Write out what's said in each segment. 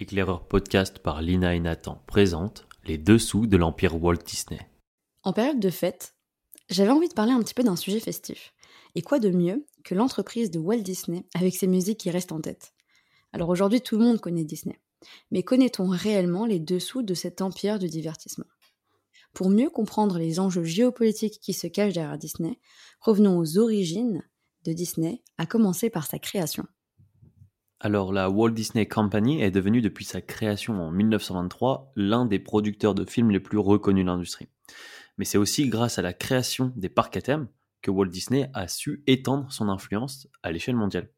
Éclaireur podcast par Lina et Nathan présente les dessous de l'empire Walt Disney. En période de fête, j'avais envie de parler un petit peu d'un sujet festif. Et quoi de mieux que l'entreprise de Walt Disney avec ses musiques qui restent en tête? Alors aujourd'hui, tout le monde connaît Disney. Mais connaît-on réellement les dessous de cet empire du divertissement? Pour mieux comprendre les enjeux géopolitiques qui se cachent derrière Disney, revenons aux origines de Disney, à commencer par sa création. Alors la Walt Disney Company est devenue depuis sa création en 1923 l'un des producteurs de films les plus reconnus de l'industrie. Mais c'est aussi grâce à la création des parcs à thème que Walt Disney a su étendre son influence à l'échelle mondiale.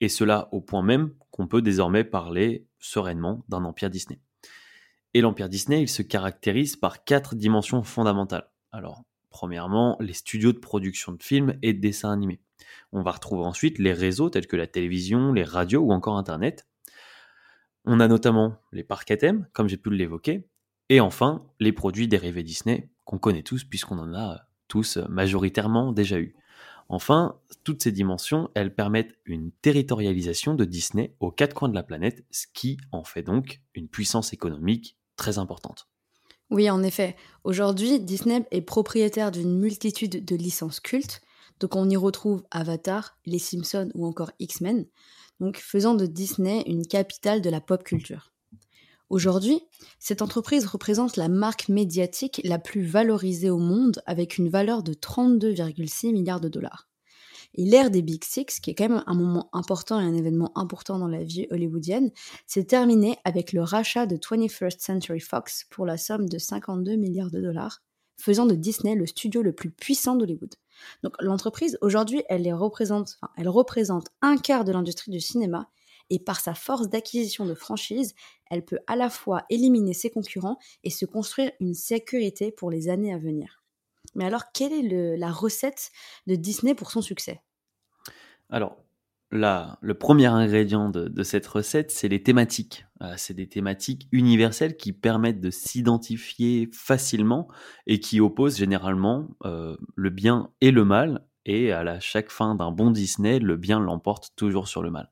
Et cela au point même qu'on peut désormais parler sereinement d'un empire Disney. Et l'empire Disney, il se caractérise par quatre dimensions fondamentales. Alors, premièrement, les studios de production de films et de dessins animés. On va retrouver ensuite les réseaux tels que la télévision, les radios ou encore Internet. On a notamment les parcs à comme j'ai pu l'évoquer, et enfin les produits dérivés Disney qu'on connaît tous puisqu'on en a tous majoritairement déjà eu. Enfin, toutes ces dimensions, elles permettent une territorialisation de Disney aux quatre coins de la planète, ce qui en fait donc une puissance économique très importante. Oui, en effet. Aujourd'hui, Disney est propriétaire d'une multitude de licences cultes, donc on y retrouve Avatar, Les Simpsons ou encore X-Men, donc faisant de Disney une capitale de la pop culture. Aujourd'hui, cette entreprise représente la marque médiatique la plus valorisée au monde avec une valeur de 32,6 milliards de dollars. Et l'ère des Big Six, qui est quand même un moment important et un événement important dans la vie hollywoodienne, s'est terminée avec le rachat de 21st Century Fox pour la somme de 52 milliards de dollars, faisant de Disney le studio le plus puissant d'Hollywood. Donc l'entreprise, aujourd'hui, elle, représente, un quart de l'industrie du cinéma et par sa force d'acquisition de franchises, elle peut à la fois éliminer ses concurrents et se construire une sécurité pour les années à venir. Mais alors, quelle est la recette de Disney pour son succès? Le premier ingrédient de, cette recette, c'est les thématiques. Euh, c'est des thématiques universelles qui permettent de s'identifier facilement et qui opposent généralement euh, le bien et le mal. Et à la, chaque fin d'un bon Disney, le bien l'emporte toujours sur le mal.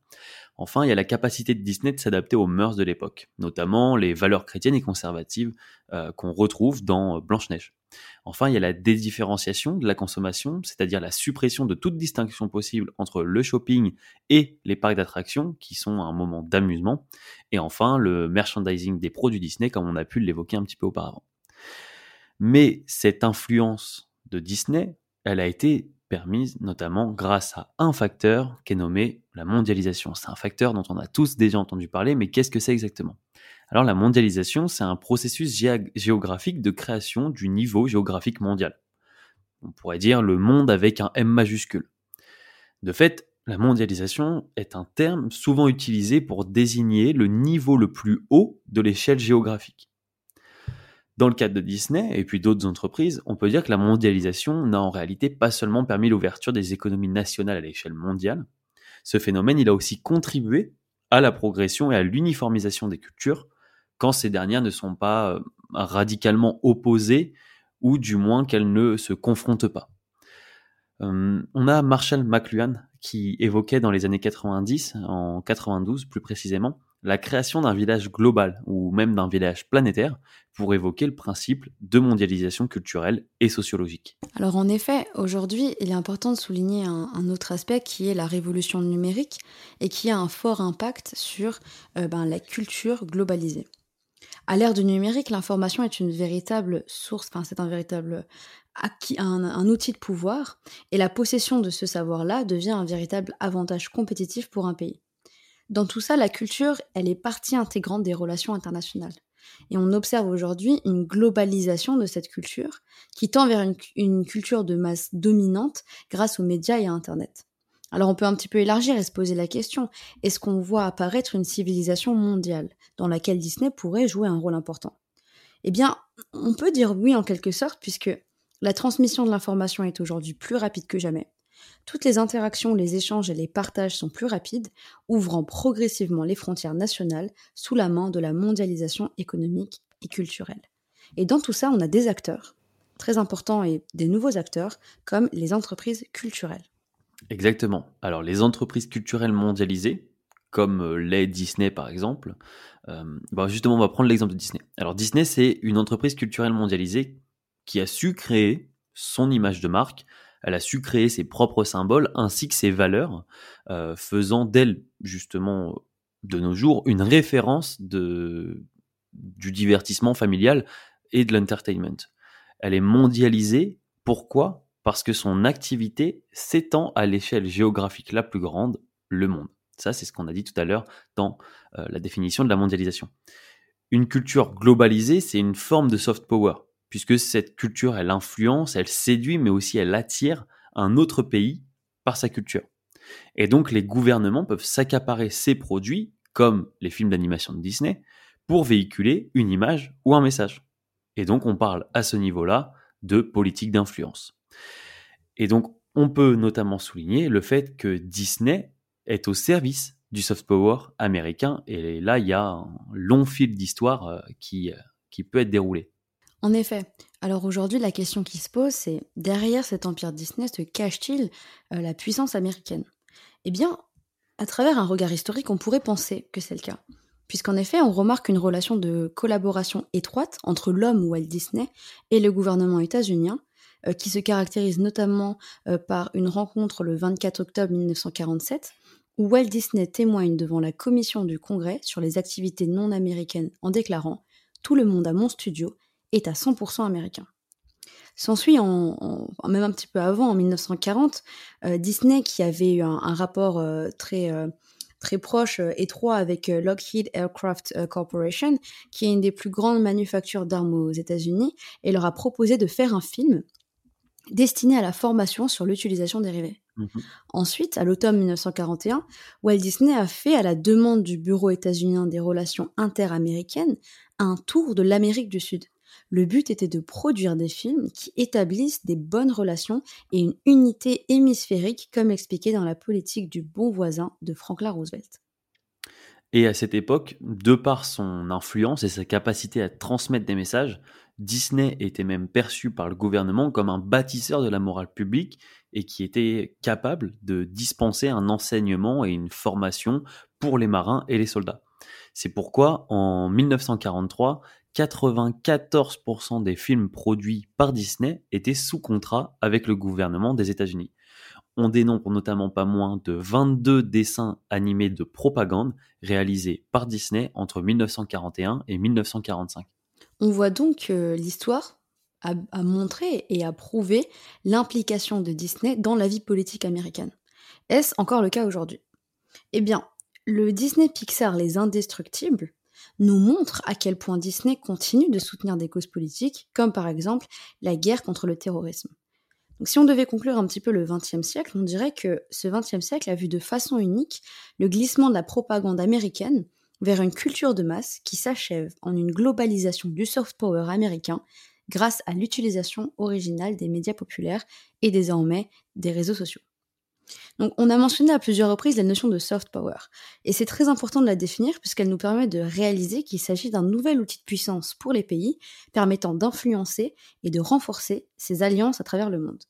Enfin, il y a la capacité de Disney de s'adapter aux mœurs de l'époque, notamment les valeurs chrétiennes et conservatives euh, qu'on retrouve dans euh, Blanche-Neige. Enfin, il y a la dédifférenciation de la consommation, c'est-à-dire la suppression de toute distinction possible entre le shopping et les parcs d'attractions, qui sont un moment d'amusement. Et enfin, le merchandising des produits Disney, comme on a pu l'évoquer un petit peu auparavant. Mais cette influence de Disney, elle a été permise notamment grâce à un facteur qui est nommé la mondialisation. C'est un facteur dont on a tous déjà entendu parler, mais qu'est-ce que c'est exactement? Alors la mondialisation, c'est un processus géographique de création du niveau géographique mondial. On pourrait dire le monde avec un M majuscule. De fait, la mondialisation est un terme souvent utilisé pour désigner le niveau le plus haut de l'échelle géographique. Dans le cadre de Disney et puis d'autres entreprises, on peut dire que la mondialisation n'a en réalité pas seulement permis l'ouverture des économies nationales à l'échelle mondiale, ce phénomène il a aussi contribué à la progression et à l'uniformisation des cultures quand ces dernières ne sont pas euh, radicalement opposées ou du moins qu'elles ne se confrontent pas. Euh, on a Marshall McLuhan qui évoquait dans les années 90, en 92 plus précisément, la création d'un village global ou même d'un village planétaire pour évoquer le principe de mondialisation culturelle et sociologique. Alors en effet, aujourd'hui, il est important de souligner un, autre aspect qui est la révolution numérique et qui a un fort impact sur euh, ben, la culture globalisée. À l'ère du numérique, l'information est une véritable source, c'est un véritable acquis, un outil de pouvoir, et la possession de ce savoir-là devient un véritable avantage compétitif pour un pays. Dans tout ça, la culture, elle est partie intégrante des relations internationales. Et on observe aujourd'hui une globalisation de cette culture qui tend vers une, culture de masse dominante grâce aux médias et à Internet. Alors on peut un petit peu élargir et se poser la question, est-ce qu'on voit apparaître une civilisation mondiale dans laquelle Disney pourrait jouer un rôle important? Eh bien, on peut dire oui en quelque sorte puisque la transmission de l'information est aujourd'hui plus rapide que jamais. Toutes les interactions, les échanges et les partages sont plus rapides, ouvrant progressivement les frontières nationales sous la main de la mondialisation économique et culturelle. Et dans tout ça, on a des acteurs très importants et des nouveaux acteurs comme les entreprises culturelles. Exactement. Alors les entreprises culturelles mondialisées, comme les Disney par exemple. bah justement, on va prendre l'exemple de Disney. Alors Disney, c'est une entreprise culturelle mondialisée qui a su créer son image de marque, elle a su créer ses propres symboles ainsi que ses valeurs, faisant d'elle justement de nos jours une référence de, du divertissement familial et de l'entertainment. Elle est mondialisée. Pourquoi? Parce que son activité s'étend à l'échelle géographique la plus grande, le monde. Ça, c'est ce qu'on a dit tout à l'heure dans euh, la définition de la mondialisation. Une culture globalisée, c'est une forme de soft power, puisque cette culture, elle influence, elle séduit, mais aussi elle attire un autre pays par sa culture. Et donc les gouvernements peuvent s'accaparer ces produits, comme les films d'animation de Disney, pour véhiculer une image ou un message. Et donc on parle à ce niveau-là de politique d'influence. Et donc on peut notamment souligner le fait que Disney est au service du soft power américain. Et là, il y a un long fil d'histoire euh, qui, euh, qui peut être déroulé. En effet. Alors aujourd'hui, la question qui se pose, c'est derrière cet empire Disney se cache-t-il euh, la puissance américaine? Eh bien, à travers un regard historique, on pourrait penser que c'est le cas. Puisqu'en effet, on remarque une relation de collaboration étroite entre l'homme Walt Disney et le gouvernement états-unien, euh, qui se caractérise notamment euh, par une rencontre le 24 octobre 1947, où Walt Disney témoigne devant la commission du Congrès sur les activités non américaines en déclarant Tout le monde à mon studio est à 100% américain. S'ensuit, en, même un petit peu avant, en 1940, euh, Disney, qui avait eu un, rapport euh, très, euh, très proche, étroit avec Lockheed Aircraft Corporation, qui est une des plus grandes manufactures d'armes aux États-Unis, et leur a proposé de faire un film destiné à la formation sur l'utilisation dérivée. Mmh Ensuite, à l'automne 1941, Walt Disney a fait, à la demande du Bureau états-unien des relations interaméricaines, un tour de l'Amérique du Sud. Le but était de produire des films qui établissent des bonnes relations et une unité hémisphérique, comme expliqué dans la politique du bon voisin de Franklin Roosevelt. Et à cette époque, de par son influence et sa capacité à transmettre des messages, Disney était même perçu par le gouvernement comme un bâtisseur de la morale publique et qui était capable de dispenser un enseignement et une formation pour les marins et les soldats. C'est pourquoi, en 1943, 94% des films produits par Disney étaient sous contrat avec le gouvernement des États-Unis. On dénombre notamment pas moins de 22 dessins animés de propagande réalisés par Disney entre 1941 et 1945. On voit donc que l'histoire a, a, montré et a prouvé l'implication de Disney dans la vie politique américaine. Est-ce encore le cas aujourd'hui? Eh bien, le Disney Pixar Les Indestructibles nous montre à quel point Disney continue de soutenir des causes politiques, comme par exemple la guerre contre le terrorisme. Donc, si on devait conclure un petit peu le XXe siècle, on dirait que ce XXe siècle a vu de façon unique le glissement de la propagande américaine vers une culture de masse qui s'achève en une globalisation du soft power américain grâce à l'utilisation originale des médias populaires et désormais des réseaux sociaux. Donc, on a mentionné à plusieurs reprises la notion de soft power. Et c'est très important de la définir puisqu'elle nous permet de réaliser qu'il s'agit d'un nouvel outil de puissance pour les pays permettant d'influencer et de renforcer ces alliances à travers le monde.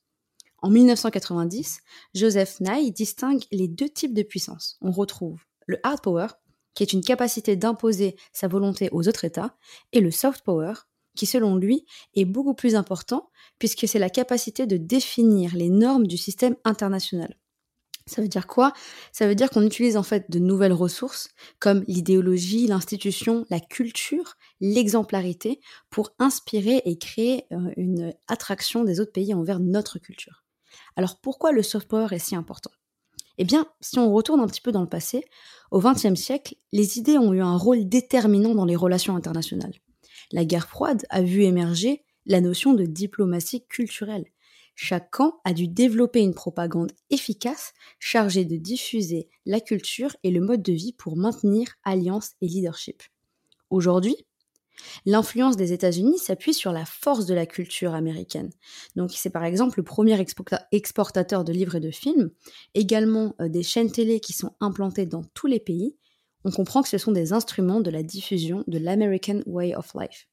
En 1990, Joseph Nye distingue les deux types de puissance. On retrouve le hard power, qui est une capacité d'imposer sa volonté aux autres États, et le soft power, qui selon lui est beaucoup plus important puisque c'est la capacité de définir les normes du système international. Ça veut dire quoi? Ça veut dire qu'on utilise en fait de nouvelles ressources comme l'idéologie, l'institution, la culture, l'exemplarité pour inspirer et créer euh, une attraction des autres pays envers notre culture. Alors pourquoi le soft power est si important? Eh bien, si on retourne un petit peu dans le passé, au XXe siècle, les idées ont eu un rôle déterminant dans les relations internationales. La guerre froide a vu émerger la notion de diplomatie culturelle chaque camp a dû développer une propagande efficace chargée de diffuser la culture et le mode de vie pour maintenir alliance et leadership. Aujourd'hui, L'influence des États-Unis s'appuie sur la force de la culture américaine. Donc, c'est par exemple le premier exportateur de livres et de films, également euh, des chaînes télé qui sont implantées dans tous les pays. On comprend que ce sont des instruments de la diffusion de l'American Way of Life.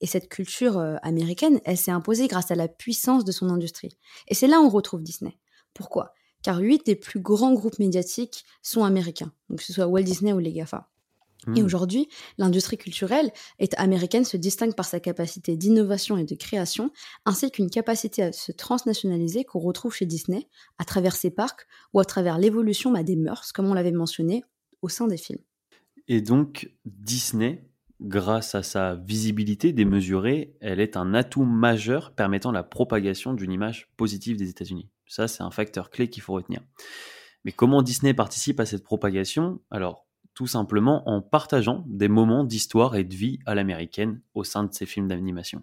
Et cette culture euh, américaine, elle s'est imposée grâce à la puissance de son industrie. Et c'est là où on retrouve Disney. Pourquoi? Car huit des plus grands groupes médiatiques sont américains, donc que ce soit Walt Disney ou les GAFA. Et Hmm. aujourd'hui, l'industrie culturelle est américaine se distingue par sa capacité d'innovation et de création, ainsi qu'une capacité à se transnationaliser qu'on retrouve chez Disney à travers ses parcs ou à travers l'évolution bah, des mœurs, comme on l'avait mentionné, au sein des films. Et donc, Disney, grâce à sa visibilité démesurée, elle est un atout majeur permettant la propagation d'une image positive des États-Unis. Ça, c'est un facteur clé qu'il faut retenir. Mais comment Disney participe à cette propagation? Alors, tout simplement en partageant des moments d'histoire et de vie à l'américaine au sein de ses films d'animation.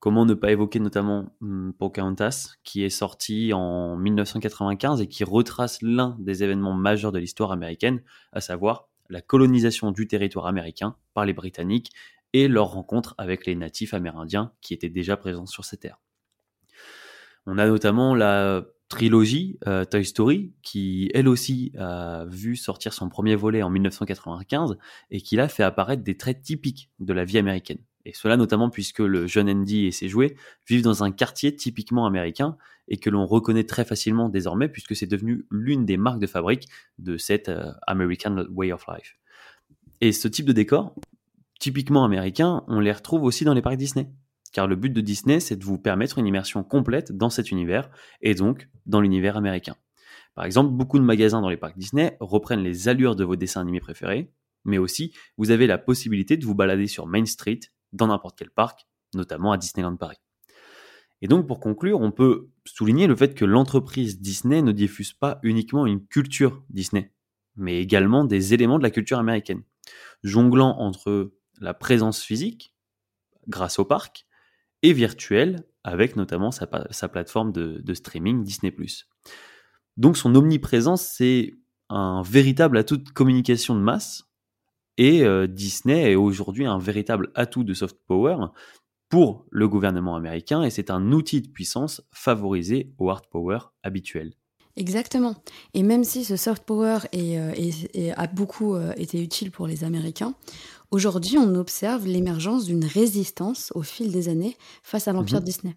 Comment ne pas évoquer notamment hmm, Pocahontas, qui est sorti en 1995 et qui retrace l'un des événements majeurs de l'histoire américaine, à savoir la colonisation du territoire américain par les Britanniques et leur rencontre avec les natifs amérindiens qui étaient déjà présents sur ces terres. On a notamment la trilogie euh, Toy Story qui elle aussi a vu sortir son premier volet en 1995 et qui l'a fait apparaître des traits typiques de la vie américaine. Et cela notamment puisque le jeune Andy et ses jouets vivent dans un quartier typiquement américain et que l'on reconnaît très facilement désormais puisque c'est devenu l'une des marques de fabrique de cette euh, American Way of Life. Et ce type de décor, typiquement américain, on les retrouve aussi dans les parcs Disney. Car le but de Disney, c'est de vous permettre une immersion complète dans cet univers et donc dans l'univers américain. Par exemple, beaucoup de magasins dans les parcs Disney reprennent les allures de vos dessins animés préférés, mais aussi vous avez la possibilité de vous balader sur Main Street dans n'importe quel parc, notamment à Disneyland Paris. Et donc pour conclure, on peut souligner le fait que l'entreprise Disney ne diffuse pas uniquement une culture Disney, mais également des éléments de la culture américaine, jonglant entre la présence physique, grâce au parc, et virtuelle, avec notamment sa, plateforme de, streaming Disney ⁇ Donc son omniprésence, c'est un véritable atout de communication de masse, et euh, Disney est aujourd'hui un véritable atout de soft power pour le gouvernement américain, et c'est un outil de puissance favorisé au hard power habituel. Exactement. Et même si ce soft power est, euh, est, est, a beaucoup euh, été utile pour les Américains, aujourd'hui on observe l'émergence d'une résistance au fil des années face à l'empire mmh. Disney.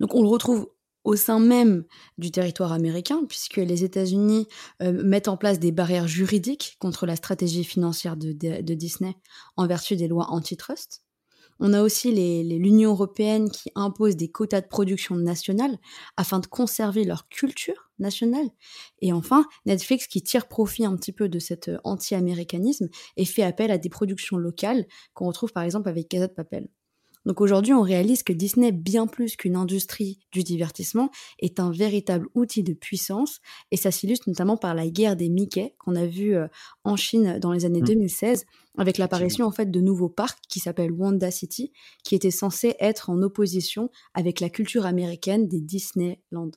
Donc on le retrouve au sein même du territoire américain, puisque les États-Unis euh, mettent en place des barrières juridiques contre la stratégie financière de, Disney en vertu des lois antitrust. On a aussi l'Union européenne qui impose des quotas de production nationale afin de conserver leur culture nationale. Et enfin, Netflix qui tire profit un petit peu de cet anti-américanisme et fait appel à des productions locales qu'on retrouve par exemple avec Casa de Papel. Donc aujourd'hui, on réalise que Disney, bien plus qu'une industrie du divertissement, est un véritable outil de puissance et ça s'illustre notamment par la guerre des Mickey qu'on a vu en Chine dans les années mmh. 2016 avec l'apparition en fait de nouveaux parcs qui s'appellent Wanda City qui étaient censés être en opposition avec la culture américaine des Disneyland.